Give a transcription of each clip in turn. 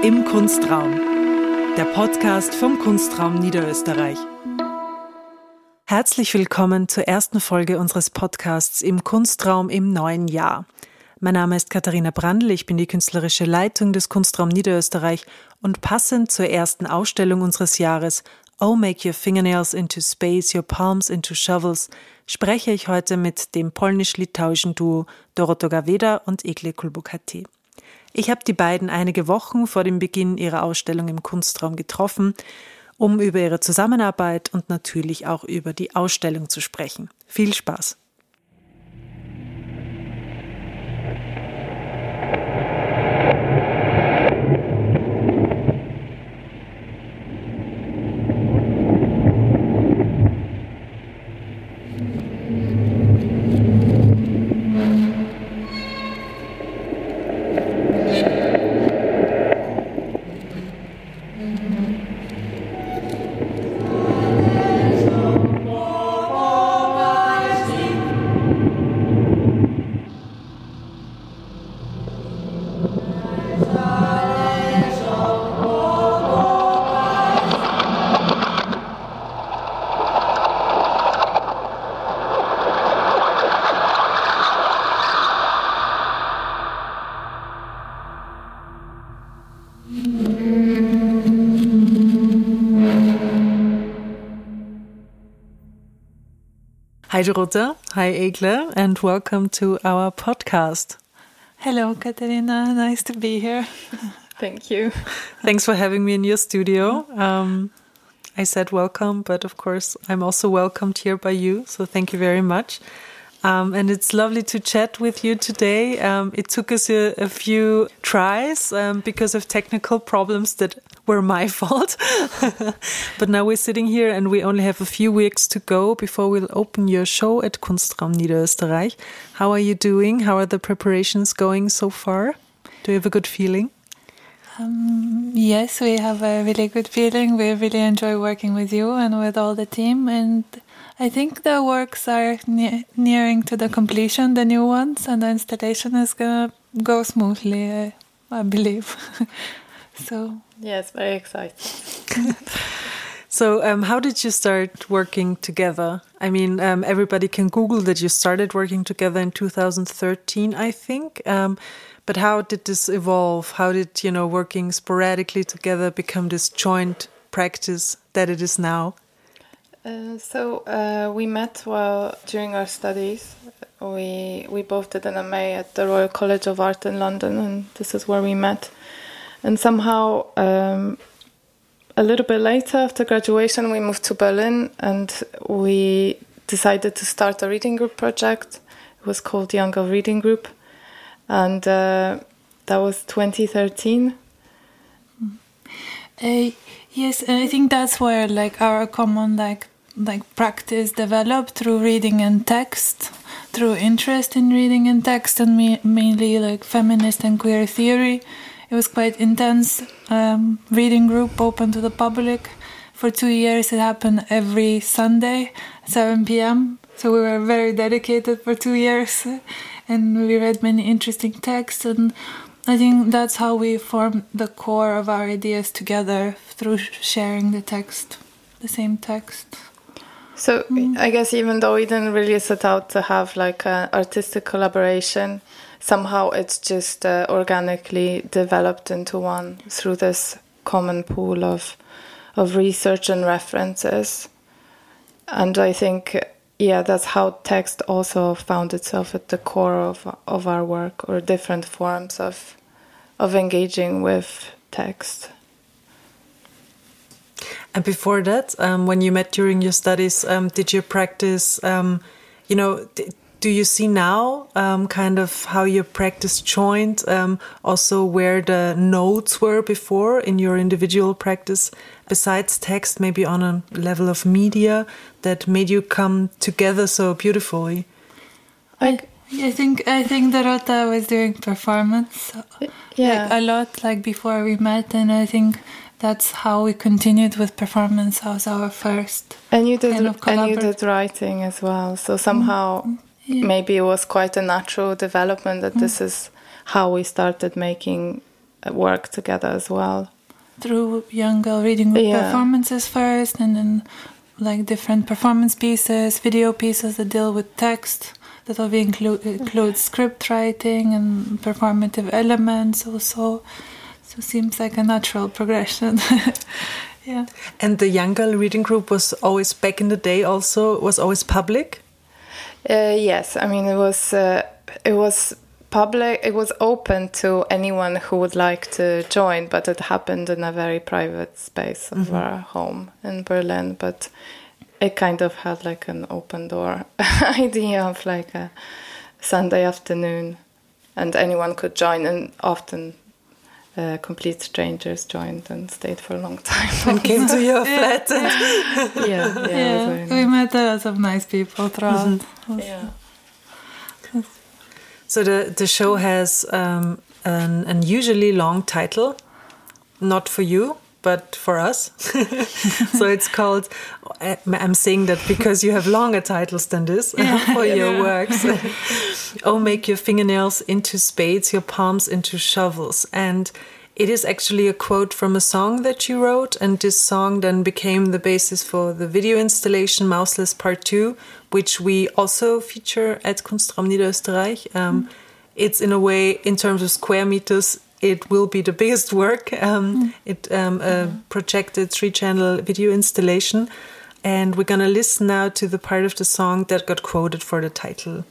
Im Kunstraum, der Podcast vom Kunstraum Niederösterreich. Herzlich willkommen zur ersten Folge unseres Podcasts Im Kunstraum im neuen Jahr. Mein Name ist Katharina Brandl, ich bin die künstlerische Leitung des Kunstraum Niederösterreich und passend zur ersten Ausstellung unseres Jahres Oh Make Your Fingernails into Space, Your Palms into Shovels spreche ich heute mit dem polnisch-litauischen Duo Doroto Gaveda und Ekle Kulbukati. Ich habe die beiden einige Wochen vor dem Beginn ihrer Ausstellung im Kunstraum getroffen, um über ihre Zusammenarbeit und natürlich auch über die Ausstellung zu sprechen. Viel Spaß! Hi, Dorota. Hi, Egle, and welcome to our podcast. Hello, Katerina. Nice to be here. Thank you. Thanks for having me in your studio. Um, I said welcome, but of course, I'm also welcomed here by you. So thank you very much. Um, and it's lovely to chat with you today. Um, it took us a, a few tries um, because of technical problems that were my fault. but now we're sitting here and we only have a few weeks to go before we'll open your show at Kunstraum Niederösterreich. How are you doing? How are the preparations going so far? Do you have a good feeling? Um, yes, we have a really good feeling. We really enjoy working with you and with all the team. And I think the works are ne nearing to the completion, the new ones, and the installation is gonna go smoothly, I, I believe. so yes, very exciting. so, um, how did you start working together? I mean, um, everybody can Google that you started working together in 2013, I think. Um, but how did this evolve? How did you know working sporadically together become this joint practice that it is now? Uh, so uh, we met while during our studies. We we both did an MA at the Royal College of Art in London, and this is where we met. And somehow, um, a little bit later after graduation, we moved to Berlin, and we decided to start a reading group project. It was called Young Girl Reading Group, and uh, that was 2013. Uh, yes, I think that's where like our common like like practice developed through reading and text, through interest in reading and text, and me, mainly like feminist and queer theory. It was quite intense um, reading group open to the public. For two years, it happened every Sunday, 7 p.m. So we were very dedicated for two years, and we read many interesting texts. And I think that's how we formed the core of our ideas together through sharing the text, the same text. So mm. I guess even though we didn't really set out to have like an artistic collaboration, somehow it's just uh, organically developed into one through this common pool of of research and references. And I think yeah, that's how text also found itself at the core of of our work or different forms of of engaging with text. And before that, um, when you met during your studies, um, did you practice? Um, you know, do you see now um, kind of how your practice joined? Um, also, where the notes were before in your individual practice, besides text, maybe on a level of media that made you come together so beautifully. I, I think I think Dorota was doing performance, yeah, like a lot like before we met, and I think that's how we continued with performance as our first. And you did, kind of and you did writing as well. So somehow, mm, yeah. maybe it was quite a natural development that mm. this is how we started making work together as well. Through young girl reading Yeah. performances first, and then like different performance pieces, video pieces that deal with text. That will be include include script writing and performative elements also. So seems like a natural progression. yeah. And the young girl reading group was always back in the day. Also, was always public. Uh, yes, I mean it was uh, it was public. It was open to anyone who would like to join, but it happened in a very private space of our home in Berlin. But it kind of had like an open door idea of like a Sunday afternoon, and anyone could join, and often. Uh, complete strangers joined and stayed for a long time. And came to your flat. And yeah, yeah, it Yeah, very we met a lot of nice people throughout. yeah. So the the show has um, an unusually long title, not for you, but for us. so it's called. I'm saying that because you have longer titles than this for your works. oh, make your fingernails into spades, your palms into shovels, and. It is actually a quote from a song that you wrote, and this song then became the basis for the video installation Mouthless Part 2, which we also feature at Kunstraum Niederösterreich. Um, It's in a way, in terms of square meters, it will be the biggest work. Um, It um, a projected three channel video installation. And we're going to listen now to the part of the song that got quoted for the title.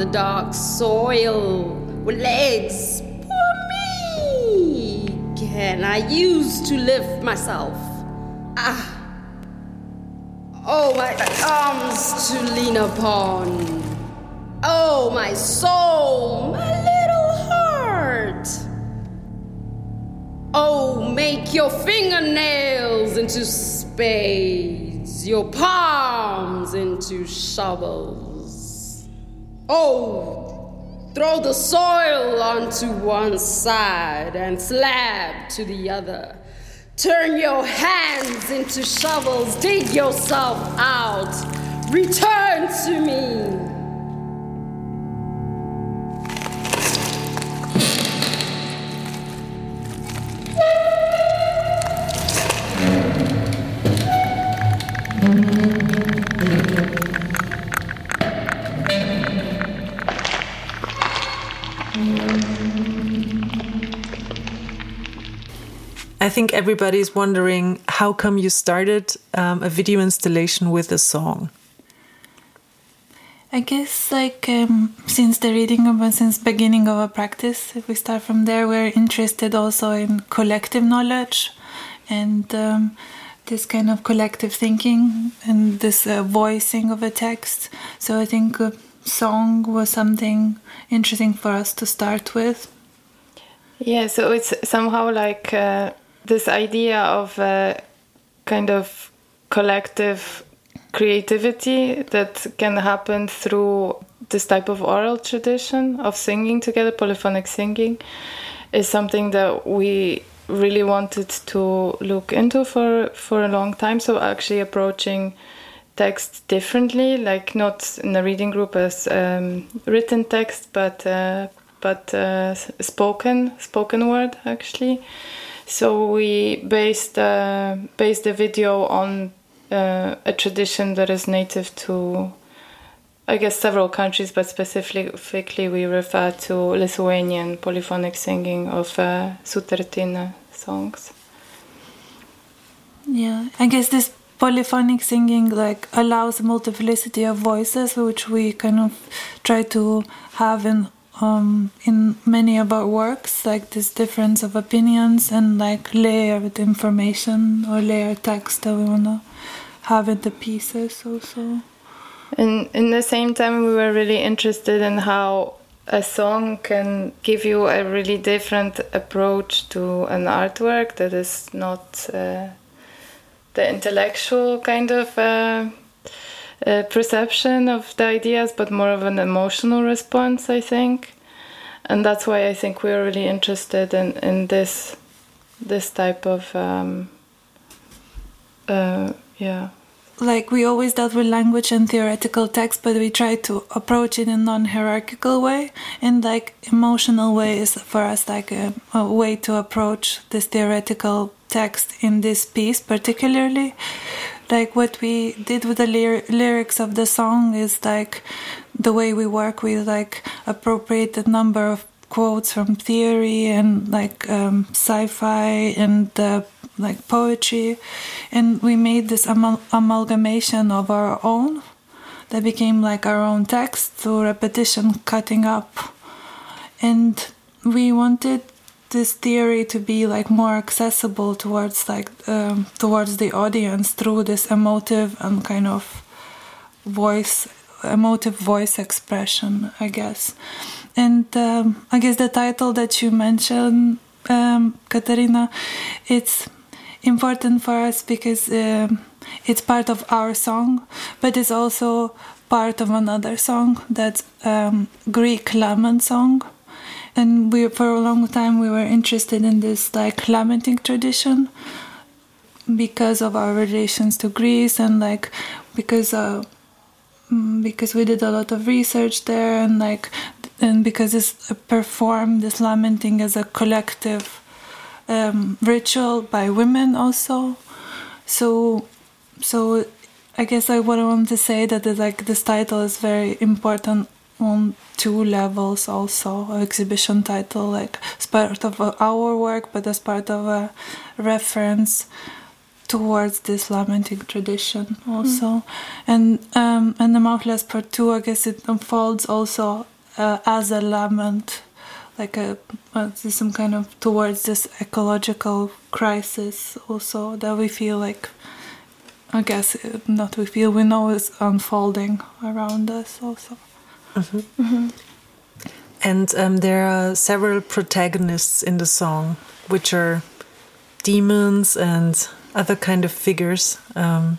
The dark soil, with legs Poor me. Can I use to lift myself? Ah. Oh, my arms to lean upon. Oh, my soul, my little heart. Oh, make your fingernails into spades, your palms into shovels. Oh, throw the soil onto one side and slab to the other. Turn your hands into shovels, dig yourself out. Return to me. Think everybody's wondering how come you started um, a video installation with a song. I guess like um, since the reading of since beginning of our practice, if we start from there, we're interested also in collective knowledge and um, this kind of collective thinking and this uh, voicing of a text. So I think a song was something interesting for us to start with. Yeah, so it's somehow like uh, this idea of uh, kind of collective creativity that can happen through this type of oral tradition of singing together, polyphonic singing, is something that we really wanted to look into for for a long time. So actually approaching text differently, like not in a reading group as um, written text, but uh, but uh, spoken spoken word actually. So we based uh, based the video on uh, a tradition that is native to, I guess, several countries, but specifically we refer to Lithuanian polyphonic singing of uh, songs. Yeah, I guess this polyphonic singing like allows a multiplicity of voices, which we kind of try to have in um, in many of our works, like this difference of opinions and like layered information or layered text that we wanna have in the pieces also. And in the same time, we were really interested in how a song can give you a really different approach to an artwork that is not uh, the intellectual kind of uh, uh, perception of the ideas, but more of an emotional response, I think. And that's why I think we are really interested in, in this this type of um, uh, yeah. Like we always dealt with language and theoretical text but we try to approach it in a non-hierarchical way. And like emotional way is for us like a, a way to approach this theoretical text in this piece particularly like what we did with the lyr- lyrics of the song is like the way we work with like appropriate number of quotes from theory and like um, sci-fi and uh, like poetry. And we made this amal- amalgamation of our own that became like our own text through repetition cutting up. And we wanted this theory to be like more accessible towards like um, towards the audience through this emotive and kind of voice emotive voice expression i guess. And um, i guess the title that you mentioned um, katarina it's important for us because um, it's part of our song but it's also part of another song that's um, greek lament song and we for a long time we were interested in this like lamenting tradition because of our relations to Greece and like because uh, mm, because we did a lot of research there and like and because it's performed this lamenting as a collective um, ritual by women also. So so I guess like what I want to say that like this title is very important on two levels also exhibition title like as part of our work but as part of a reference towards this lamenting tradition also mm. and um and the Mouthless part two I guess it unfolds also uh, as a lament like a uh, some kind of towards this ecological crisis also that we feel like I guess not we feel we know is unfolding around us also Mm-hmm. Mm-hmm. And um, there are several protagonists in the song, which are demons and other kind of figures. Um,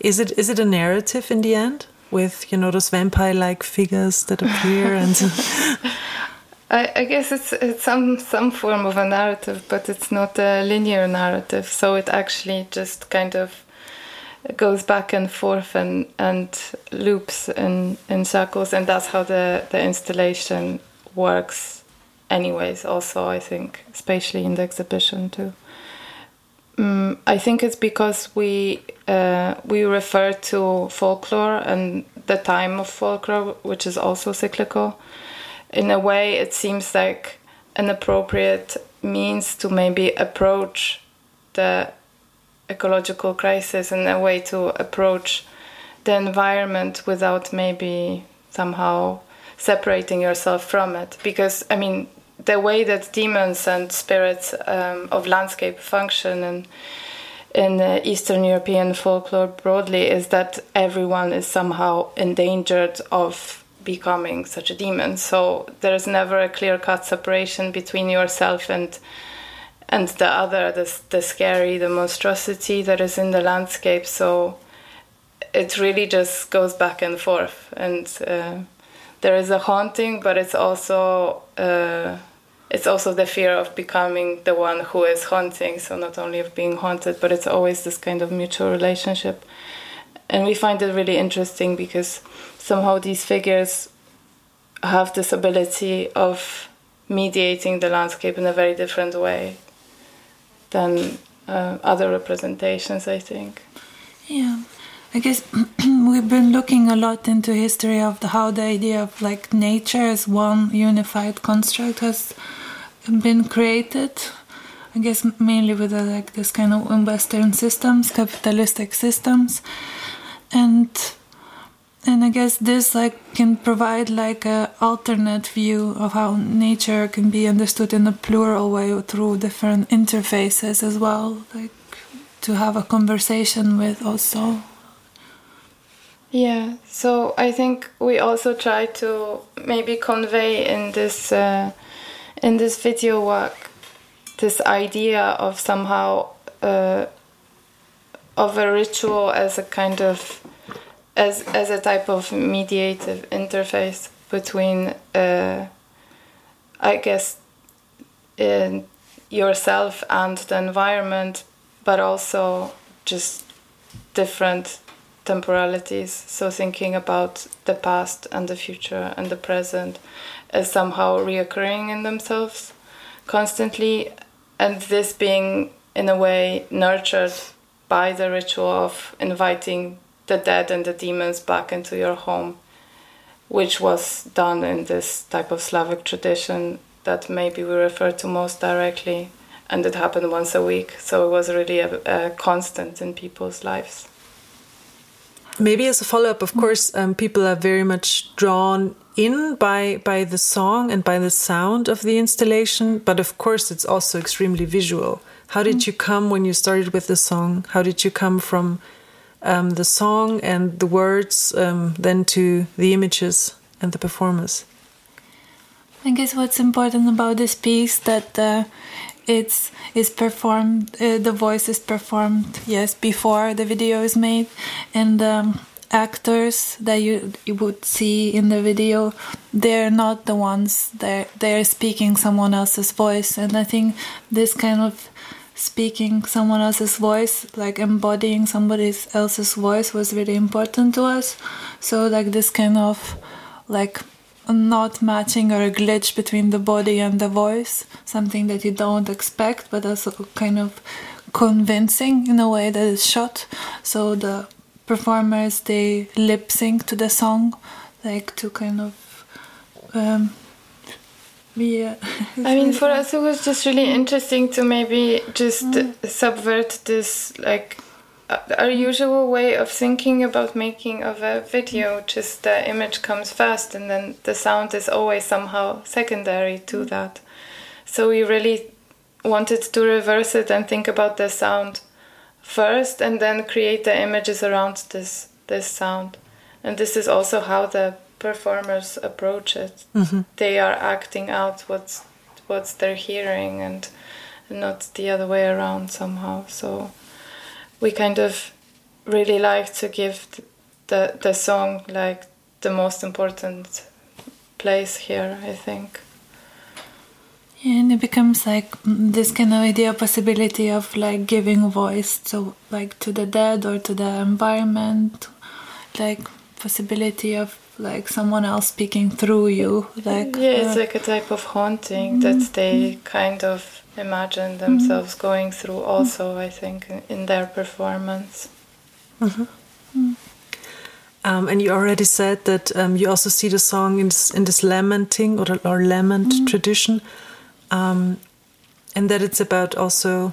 is it is it a narrative in the end with you know those vampire-like figures that appear and? I, I guess it's it's some some form of a narrative, but it's not a linear narrative. So it actually just kind of goes back and forth and and loops in in circles and that's how the the installation works anyways also i think especially in the exhibition too. Um, i think it's because we uh, we refer to folklore and the time of folklore which is also cyclical. In a way it seems like an appropriate means to maybe approach the ecological crisis and a way to approach the environment without maybe somehow separating yourself from it. Because i mean the way that demons and spirits um, of landscape function and in eastern european folklore broadly is that everyone is somehow endangered of becoming such a demon. So there's never a clear cut separation between yourself and and the other the, the scary the monstrosity that is in the landscape. So it really just goes back and forth. And uh, there is a haunting but it's also uh, it's also the fear of becoming the one who is haunting. So not only of being haunted but it's always this kind of mutual relationship. And we find it really interesting because somehow these figures have this ability of mediating the landscape in a very different way than uh, other representations, I think. Yeah, I guess we've been looking a lot into history of the, how the idea of like nature as one unified construct has been created. I guess mainly with uh, like this kind of Western systems, capitalistic systems, and and I guess this like can provide like a alternate view of how nature can be understood in a plural way through different interfaces as well, like to have a conversation with also. Yeah, so I think we also try to maybe convey in this uh, in this video work this idea of somehow uh, of a ritual as a kind of as as a type of mediative interface between uh, I guess in yourself and the environment but also just different temporalities. So thinking about the past and the future and the present as somehow reoccurring in themselves constantly and this being in a way nurtured by the ritual of inviting the dead and the demons back into your home, which was done in this type of Slavic tradition that maybe we refer to most directly, and it happened once a week. So it was really a, a constant in people's lives. Maybe as a follow up, of course, um, people are very much drawn in by by the song and by the sound of the installation, but of course, it's also extremely visual. How did you come when you started with the song? How did you come from um, the song and the words um, then to the images and the performers? I guess what's important about this piece that uh, it's is performed. Uh, the voice is performed yes before the video is made, and um, actors that you you would see in the video, they're not the ones that they're speaking someone else's voice, and I think this kind of speaking someone else's voice like embodying somebody else's voice was really important to us. So like this kind of like not matching or a glitch between the body and the voice something that you don't expect but also kind of convincing in a way that is shot. So the performers they lip sync to the song like to kind of um, yeah. I mean, for us, it was just really mm-hmm. interesting to maybe just mm-hmm. subvert this, like, uh, our usual way of thinking about making of a video. Mm-hmm. Just the image comes first, and then the sound is always somehow secondary to that. So we really wanted to reverse it and think about the sound first, and then create the images around this this sound. And this is also how the performers approach it. They are acting out what's what's they're hearing and not the other way around somehow. So we kind of really like to give the the song like the most important place here, I think. Yeah, and it becomes like mm, this kind of idea possibility of like giving voice to like to the dead or to the environment like possibility of like someone else speaking through you like Yeah, it's uh, like a type of haunting that they kind of imagine themselves going through also, I think, in, in their performance. Um, and you already said that um, you also see the song in this, in this lamenting or, or lament tradition, um, and that it's about also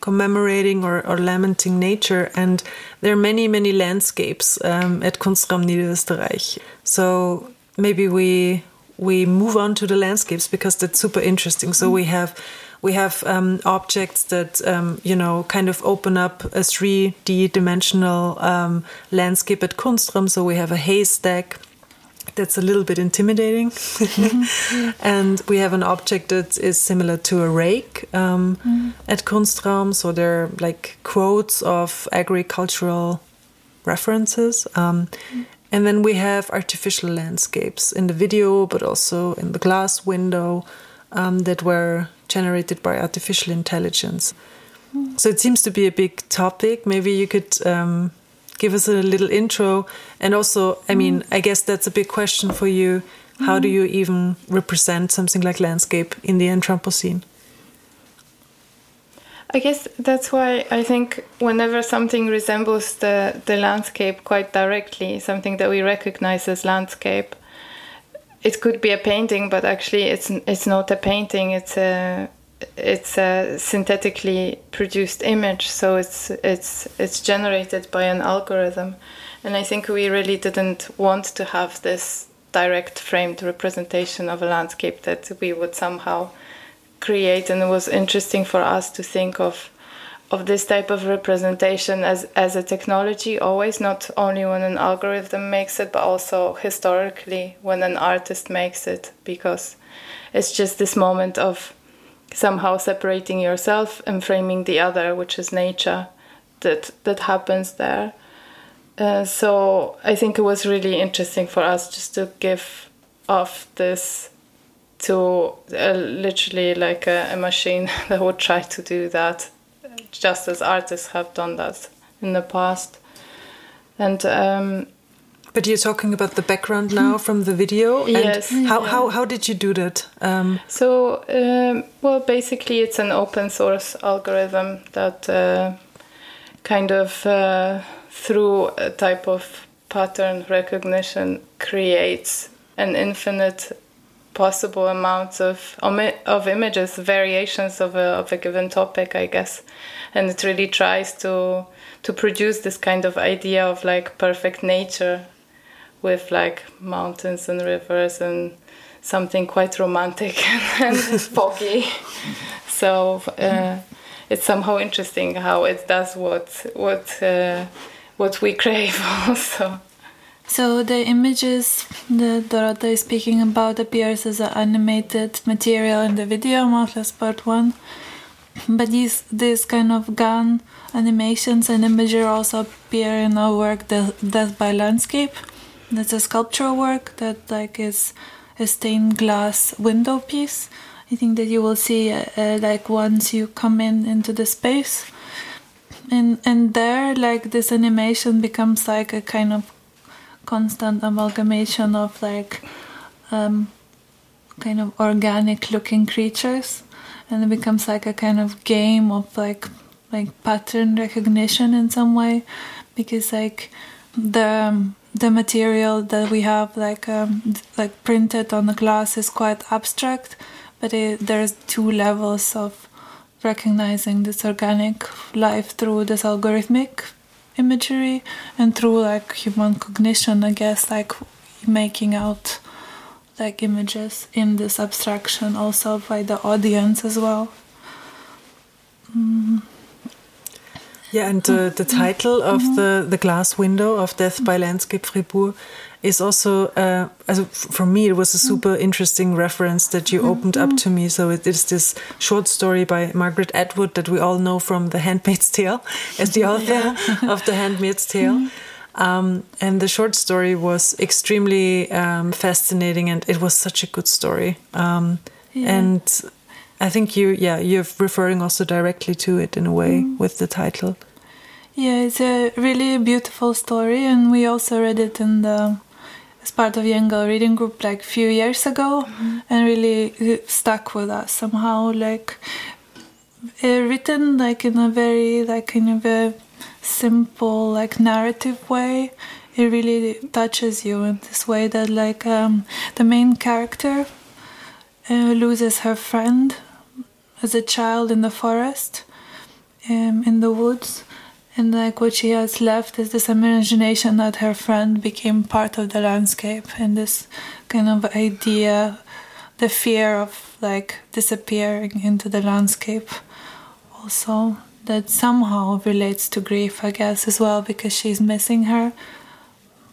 commemorating or, or lamenting nature. And there are many, many landscapes um, at Kunstraum Niederösterreich. So maybe we we move on to the landscapes because that's super interesting. So we have we have um, objects that um, you know kind of open up a 3D dimensional um, landscape at Kunstraum. So we have a haystack that's a little bit intimidating, and we have an object that is similar to a rake um, at Kunstraum. So there are like quotes of agricultural references. Um, and then we have artificial landscapes in the video, but also in the glass window um, that were generated by artificial intelligence. So it seems to be a big topic. Maybe you could um, give us a little intro? And also, I mean, mm. I guess that's a big question for you. How do mm. you even represent something like landscape in the Anthropocene? I guess that's why I think whenever something resembles the, the landscape quite directly, something that we recognize as landscape, it could be a painting, but actually it's it's not a painting. It's a it's a synthetically produced image, so it's it's it's generated by an algorithm, and I think we really didn't want to have this direct framed representation of a landscape that we would somehow create, and it was interesting for us to think of of this type of representation as as a technology always not only when an algorithm makes it but also historically when an artist makes it because it's just this moment of somehow separating yourself and framing the other which is nature that that happens there uh, so i think it was really interesting for us just to give off this to uh, literally like a, a machine that would try to do that just as artists have done that in the past. And um, But you're talking about the background now from the video. And Yes. How, Yeah. how, how did you do that? Um, so, um, well, basically, it's an open source algorithm that uh, kind of uh, through a type of pattern recognition creates an infinite possible amounts of of images variations of a, of a given topic i guess and it really tries to to produce this kind of idea of like perfect nature with like mountains and rivers and something quite romantic and foggy so uh, it's somehow interesting how it does what what uh, what we crave also So the images that Dorota is speaking about appears as an animated material in the video, Mouthless Part 1. But these this kind of GAN animations and imagery also appear in our work Death by Landscape. That's a sculptural work that like is a stained glass window piece. I think that you will see uh, uh, like once you come in into the space. And and there like this animation becomes like a kind of constant amalgamation of like um, kind of organic looking creatures and it becomes like a kind of game of like like pattern recognition in some way because like the the material that we have like um, like printed on the glass is quite abstract but it, there's two levels of recognizing this organic life through this algorithmic imagery and through like human cognition i guess like making out like images in this abstraction also by the audience as well yeah, and uh, the title of the, the glass window of Death by Landscape Fribourg is also, uh, f- for me, it was a super interesting reference that you opened up to me. So it is this short story by Margaret Atwood that we all know from The Handmaid's Tale as the author of The Handmaid's Tale. Um, and the short story was extremely um, fascinating, and it was such a good story. Um, And I think you, yeah, you're referring also directly to it in a way with the title. yeah it's a really beautiful story and we also read it in the as part of Young Girl reading group like a few years ago and really uh, stuck with us somehow like uh, written like in a very like of a simple like narrative way. It really touches you in this way that like um, the main character uh, loses her friend as a child in the forest um, in the woods. And like what she has left is this imagination that her friend became part of the landscape and this kind of idea the fear of like disappearing into the landscape also that somehow relates to grief i guess as well because she's missing her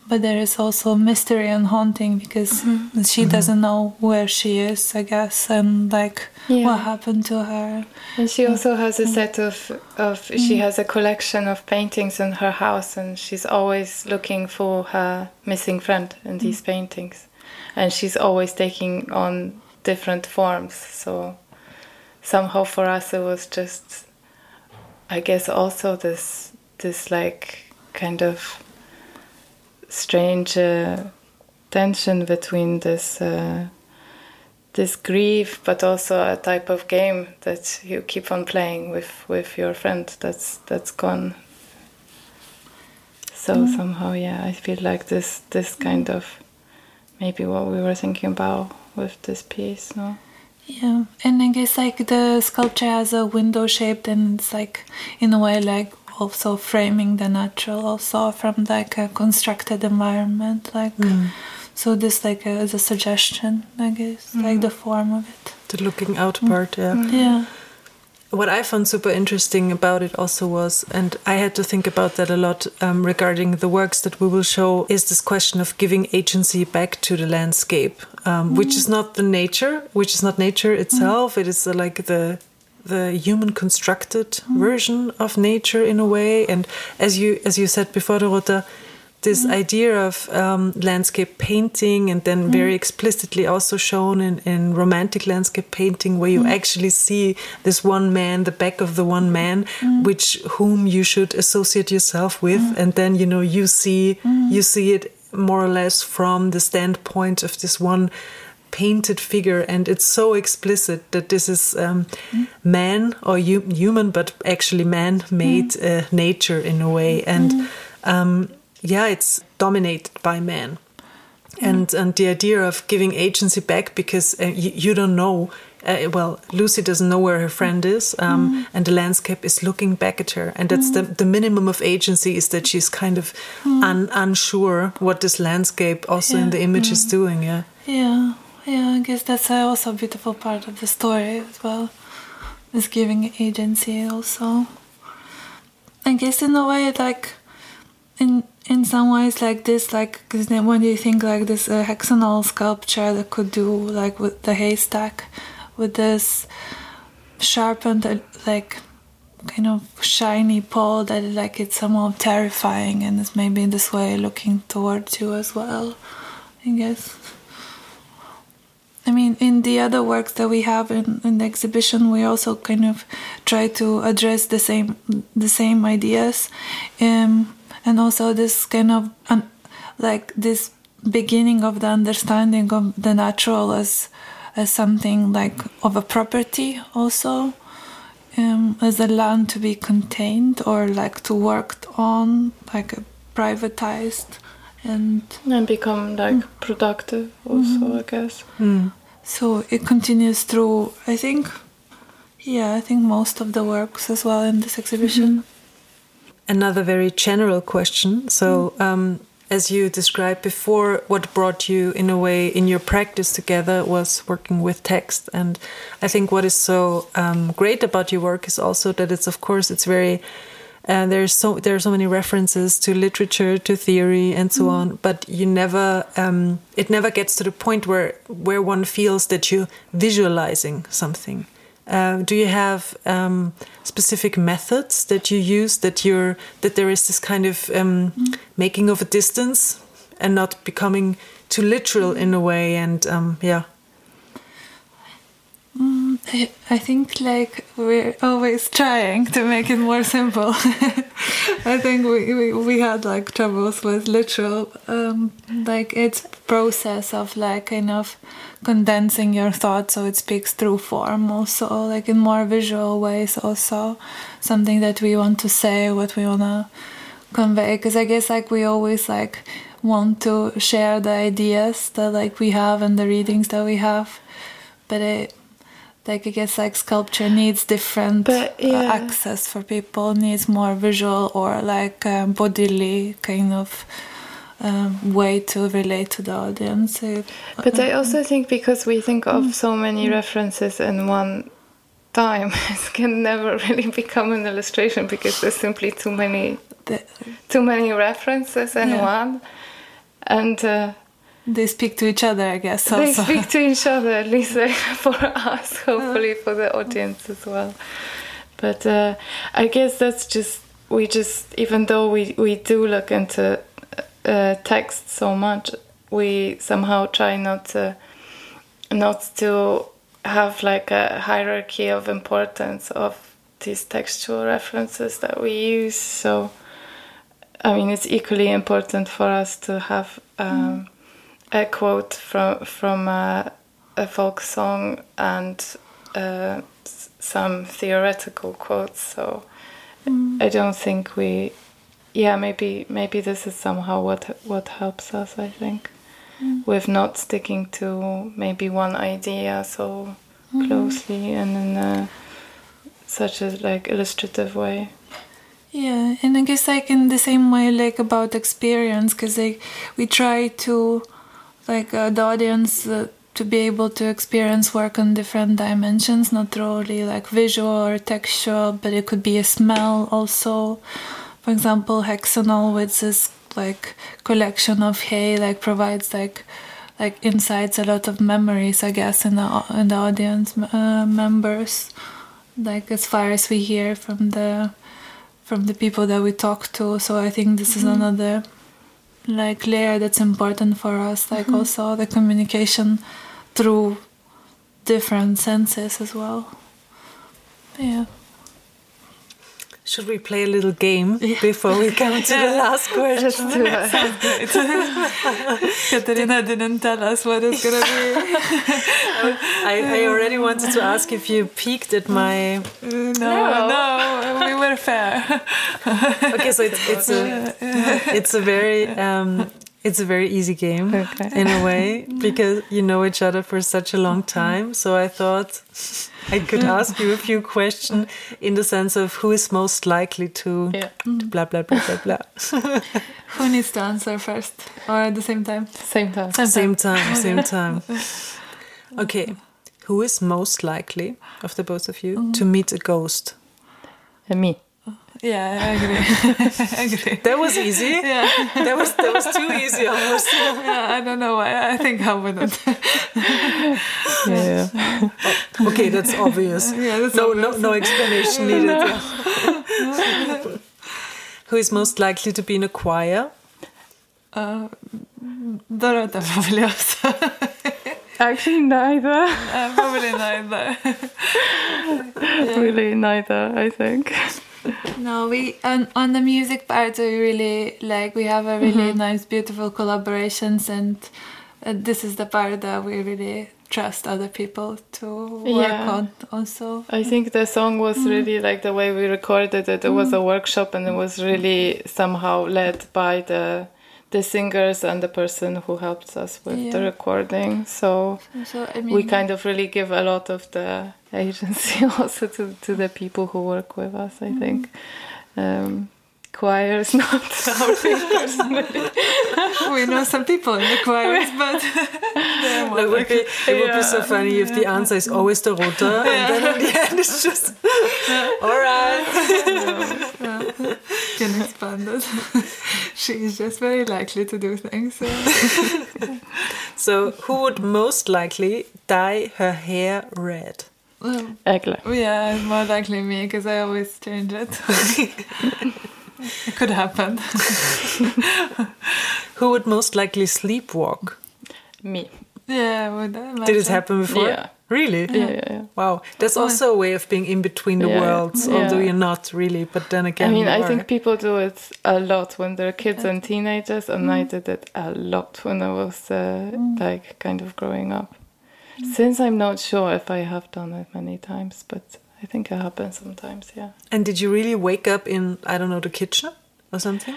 but there is also mystery and haunting because mm-hmm. she mm-hmm. doesn't know where she is i guess and like Yeah. what happened to her. And she also has a mm-hmm. set of, of she has a collection of paintings in her house, and she's always looking for her missing friend in these paintings, and she's always taking on different forms. So somehow for us, it was just, I guess, also this this like kind of strange uh, tension between this uh, this grief, but also a type of game that you keep on playing with with your friend that's that's gone. So somehow, yeah, I feel like this this kind of maybe what we were thinking about with this piece, no. Yeah, and I guess like the sculpture has a window shaped, and it's like in a way like also framing the natural, also from like a constructed environment, like. So this like uh, is a suggestion, I guess, like the form of it. The looking out part, yeah. Yeah. What I found super interesting about it also was, and I had to think about that a lot um, regarding the works that we will show, is this question of giving agency back to the landscape, um, which is not the nature, which is not nature itself. It is uh, like the the human constructed mm-hmm. version of nature in a way. And as you as you said before, Dorota, this mm-hmm. idea of um, landscape painting and then mm-hmm. very explicitly also shown in, in romantic landscape painting where you actually see this one man the back of the one man which whom you should associate yourself with. And then you know you see you see it more or less from the standpoint of this one painted figure and it's so explicit that this is um, man or hu- human but actually man made uh, nature in a way. And um, yeah it's dominated by man. And and the idea of giving agency back because uh, you, you don't know uh, well lucy doesn't know where her friend is um, and the landscape is looking back at her. And that's the, the minimum of agency is that she's kind of un, unsure what this landscape also in the image is doing yeah. Yeah, yeah. I guess that's also a beautiful part of the story as well, is giving agency. Also, I guess in a way, like in in some ways, like this, like when you think like this uh, hexagonal sculpture that could do like with the haystack, with this sharpened uh, like kind of shiny pole that like it's somehow terrifying and it's maybe in this way looking towards you as well. I guess. I mean, in the other works that we have in, in the exhibition, we also kind of try to address the same the same ideas, um, and also this kind of un, like this beginning of the understanding of the natural as as something like of a property, also um, as a land to be contained or like to worked on, like a privatized and And become like mm. productive also, mm-hmm. I guess. Mm. So it continues through, I think, yeah, I think most of the works as well in this exhibition. Mm-hmm. another very general question. So, mm. um, as you described before, what brought you in a way in your practice together was working with text. And I think what is so um, great about your work is also that it's, of course, it's very. Uh, there's so there are so many references to literature, to theory, and so on. But you never, um, it never gets to the point where where one feels that you're visualizing something. Uh, do you have um, specific methods that you use that you're that there is this kind of um, making of a distance and not becoming too literal in a way? And um, yeah, I, I think like we're always trying to make it more simple. I think we, we, we had like troubles with literal, um, like its process of like kind of condensing your thoughts so it speaks through form also like in more visual ways also. Something that we want to say what we want to convey. Because I guess like we always like want to share the ideas that like we have and the readings that we have. But it like I guess like sculpture needs different But, uh, yeah. access for people needs more visual or like um, bodily kind of um, way to relate to the audience Uh, But I also think because we think of so many references in one time, it can never really become an illustration because there's simply too many the, too many references in Yeah. one, and uh, they speak to each other I guess Also. they speak to each other. At least for us, hopefully for the audience as well. But uh, I guess that's just we just even though we we do look into uh, text so much, we somehow try not to not to have like a hierarchy of importance of these textual references that we use. So I mean, it's equally important for us to have um, a quote from from a, a folk song and uh, some theoretical quotes. So mm. I don't think we. Yeah, maybe maybe this is somehow what what helps us. I think mm. with not sticking to maybe one idea so mm-hmm. closely and in a, such a like illustrative way. Yeah, and I guess like in the same way, like about experience, because like we try to, like uh, the audience uh, to be able to experience work on different dimensions, not only like visual or textual, but it could be a smell also. For example, Hexanol with this like collection of hay, like provides like like insights a lot of memories, I guess, in the in the audience uh, members, like as far as we hear from the from the people that we talk to. So I think this is another like layer that's important for us. Like mm-hmm. also the communication through different senses as well. Yeah. Should we play a little game before we come to the last question? Katerina didn't tell us what it's gonna be. I, I already wanted to ask if you peeked at my. no, no, we were fair. Okay, so it's it's a it's a very um, it's a very easy game Okay. in a way because you know each other for such a long time. So I thought I could mm. ask you a few questions in the sense of who is most likely to, Yeah. to mm. blah blah blah blah blah. Who needs to answer first, or at the same time? Same time. same time, same time. Okay, who is most likely of the both of you mm. to meet a ghost? And me. Yeah, I agree. I agree. That was easy. Yeah. That was that was too easy almost. yeah, I don't know why. I think I wouldn't. Yeah. Okay, that's obvious. Yeah, that's no, obvious. no, no explanation needed. Who is most likely to be in a choir? Uh, Dorota probably. Actually, neither. uh, probably neither. Really, neither. I think. No, we on on the music part we really like we have a really mm-hmm. nice, beautiful collaborations, and uh, this is the part that we really trust other people to work Yeah. on also. I think the song was mm-hmm. really like the way we recorded it. It was a mm-hmm. workshop, and it was really somehow led by the the singers and the person who helped us with the recording. So So I mean, we kind of really give a lot of the agency also to, to the people who work with us. I think um, choir is not our thing personally. we know some people in the choirs, but It would be, it would be so Yeah. funny if the answer is always Dorota, and then in the end it's just all right. can expand it. she is just very likely to do things. So. So, who would most likely dye her hair red? Eglė. yeah, it's more likely me because I always change it. it could happen. Who would most likely sleepwalk? Me. Yeah, would I Did it happen before? Yeah. Really? Yeah, yeah, yeah. Wow, that's also a way of being in between the Yeah. worlds, Yeah. although you're not really. But then again. I mean, I think people do it a lot when they're kids and teenagers, and I did it a lot when I was uh, like kind of growing up. Since I'm not sure if I have done it many times, but I think it happens sometimes, yeah. And did you really wake up in I don't know the kitchen or something?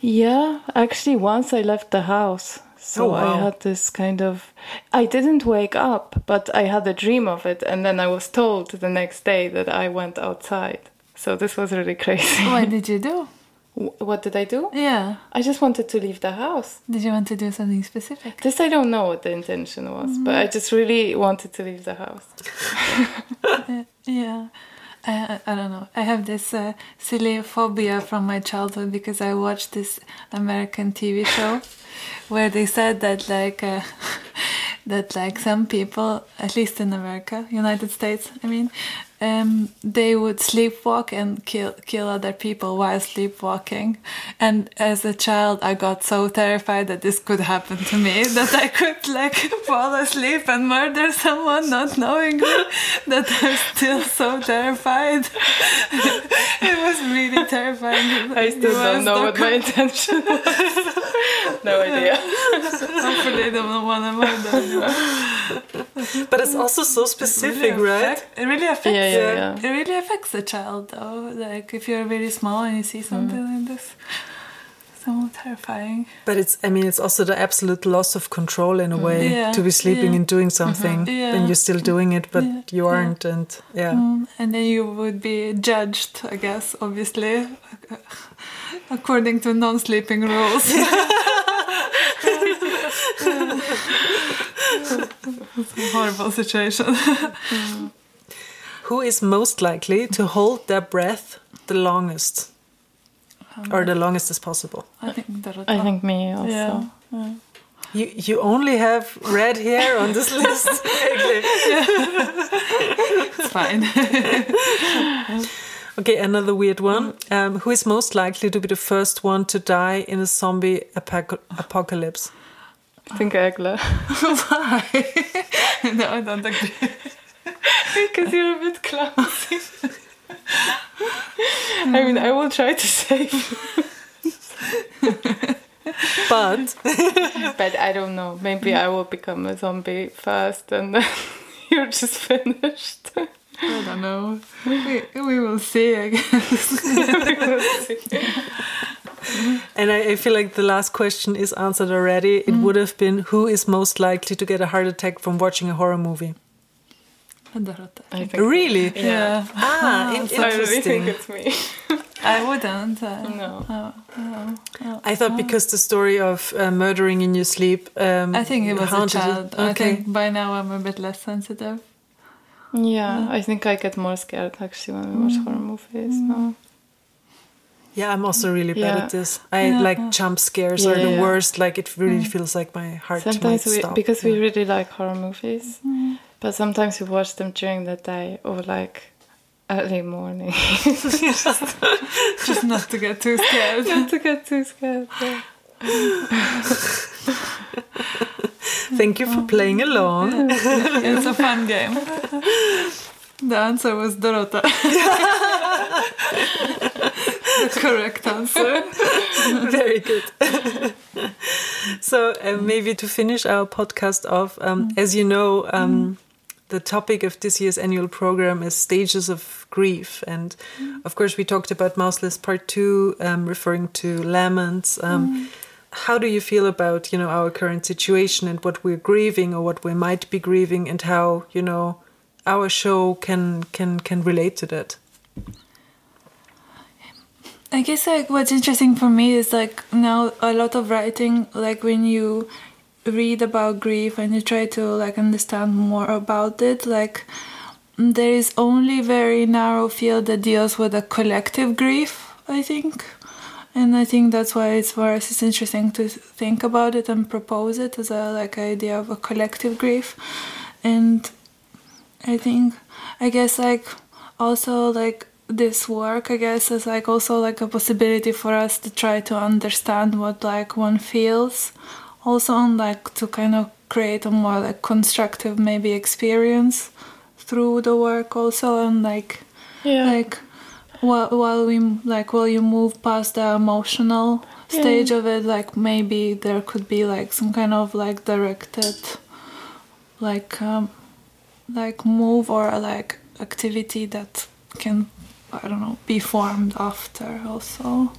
Yeah, actually, once I left the house. So Oh, wow. I had this kind of. I didn't wake up, but I had a dream of it, and then I was told the next day that I went outside. So this was really crazy. What did you do? Wh- what did I do? Yeah. I just wanted to leave the house. Did you want to do something specific? This I don't know what the intention was, but I just really wanted to leave the house. Yeah. I, I don't know. I have this uh, silly phobia from my childhood because I watched this American TV show where they said that like uh, that like some people, at least in America, United States, I mean, um, they would sleepwalk and kill kill other people while sleepwalking. And as a child, I got so terrified that this could happen to me that I could like fall asleep and murder someone, not knowing that I'm still so terrified. it was really terrifying. I still It don't know what my intention was. no idea. Hopefully, they don't want to murder anyone. But it's also so specific, really right? affect- It really affects. Yeah, yeah, Yeah. yeah. It really affects the child, though. Like if you're really small and you see something Mm. like this, it's so terrifying. But it's, I mean, it's also the absolute loss of control in a way Yeah, to be sleeping yeah. and doing something, Yeah. and you're still doing it, but Yeah, you aren't, and yeah. Mm, and then you would be judged, I guess, obviously, according to non-sleeping rules. it's a horrible situation. Who is most likely to hold their breath the longest, or the longest as possible? I think Dorota. I think me also. Yeah. You you only have red hair on this list. It's fine. Okay, another weird one. Um, who is most likely to be the first one to die in a zombie apoc- apocalypse? I think Eglė. Why? no, I don't agree. Because you're a bit clumsy. I mean, I will try to save. But But I don't know. Maybe I will become a zombie first and then you're just finished. I don't know. We, we will see, I guess. and I, I feel like the last question is answered already. It mm. would have been who is most likely to get a heart attack from watching a horror movie? Dorota. I think Really? Yeah. Ah, in- I really think interesting. it's me. I wouldn't. Uh, No. oh, oh, oh. I thought because the story of uh, murdering in your sleep. Um, I think it was a haunted you. child. I Okay. think by now I'm a bit less sensitive. Yeah, I think I get more scared actually when we watch mm. horror movies. Mm. No. Yeah, I'm also really bad Yeah. at this. I Yeah. like jump scares are the yeah. worst. Like it really mm. feels like my heart Sometimes might we, stop. because we really like horror movies, but sometimes we watch them during the day or like early morning. Just not to get too scared. Not to get too scared. yeah. Thank you for playing along. it's a fun game. The answer was Dorota. the correct answer. Very good. so uh, maybe to finish our podcast off, um, as you know, um, the topic of this year's annual program is stages of grief, and of course we talked about Mouthless Part Two, um, referring to laments. Um, How do you feel about you know our current situation and what we're grieving or what we might be grieving, and how you know our show can can can relate to that? I guess like what's interesting for me is like now a lot of writing like when you read about grief and you try to like understand more about it like mm, there is only very narrow field that deals with a collective grief I think. And I think that's why it's for us it's interesting to think about it and propose it as a like idea of a collective grief. And I think I guess like also like this work I guess is like also like a possibility for us to try to understand what like one feels also and like to kind of create a more like constructive maybe experience through the work also and like Yeah. like while, while we like while you move past the emotional stage of it like maybe there could be like some kind of like directed like um like move or like activity that can I don't know be formed after also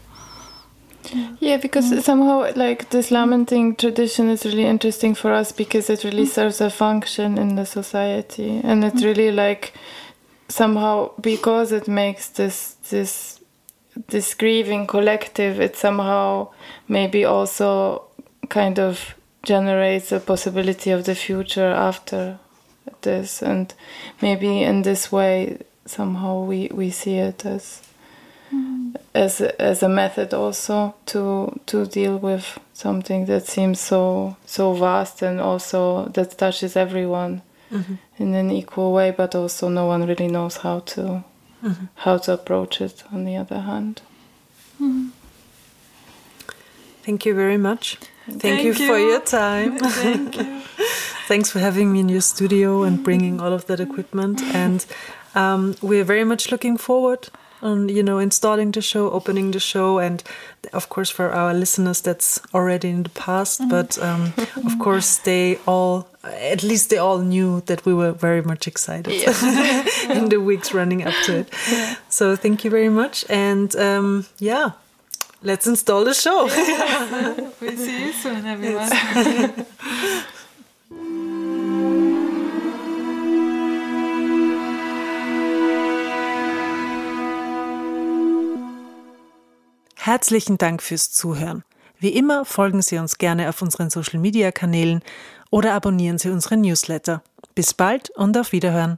Yeah, because mm. somehow like this lamenting tradition is really interesting for us because it really mm. serves a function in the society, and it mm. really like somehow because it makes this this this grieving collective, it somehow maybe also kind of generates a possibility of the future after this, and maybe in this way somehow we we see it as as a, as a method also to to deal with something that seems so so vast and also that touches everyone mm-hmm. in an equal way, but also no one really knows how to mm-hmm. how to approach it. On the other hand. Mm-hmm. Thank you very much. Thank, Thank you, for your time. Thank you. Thanks for having me in your studio and bringing all of that equipment. And um, we're very much looking forward on you know installing the show, opening the show, and of course for our listeners that's already in the past. But um, of course they all, at least they all knew that we were very much excited in the weeks running up to it. So thank you very much, and um, yeah. Let's install the show. we'll see you soon, everyone. Herzlichen Dank fürs Zuhören. Wie immer folgen Sie uns gerne auf unseren Social Media Kanälen oder abonnieren Sie unseren Newsletter. Bis bald und auf Wiederhören.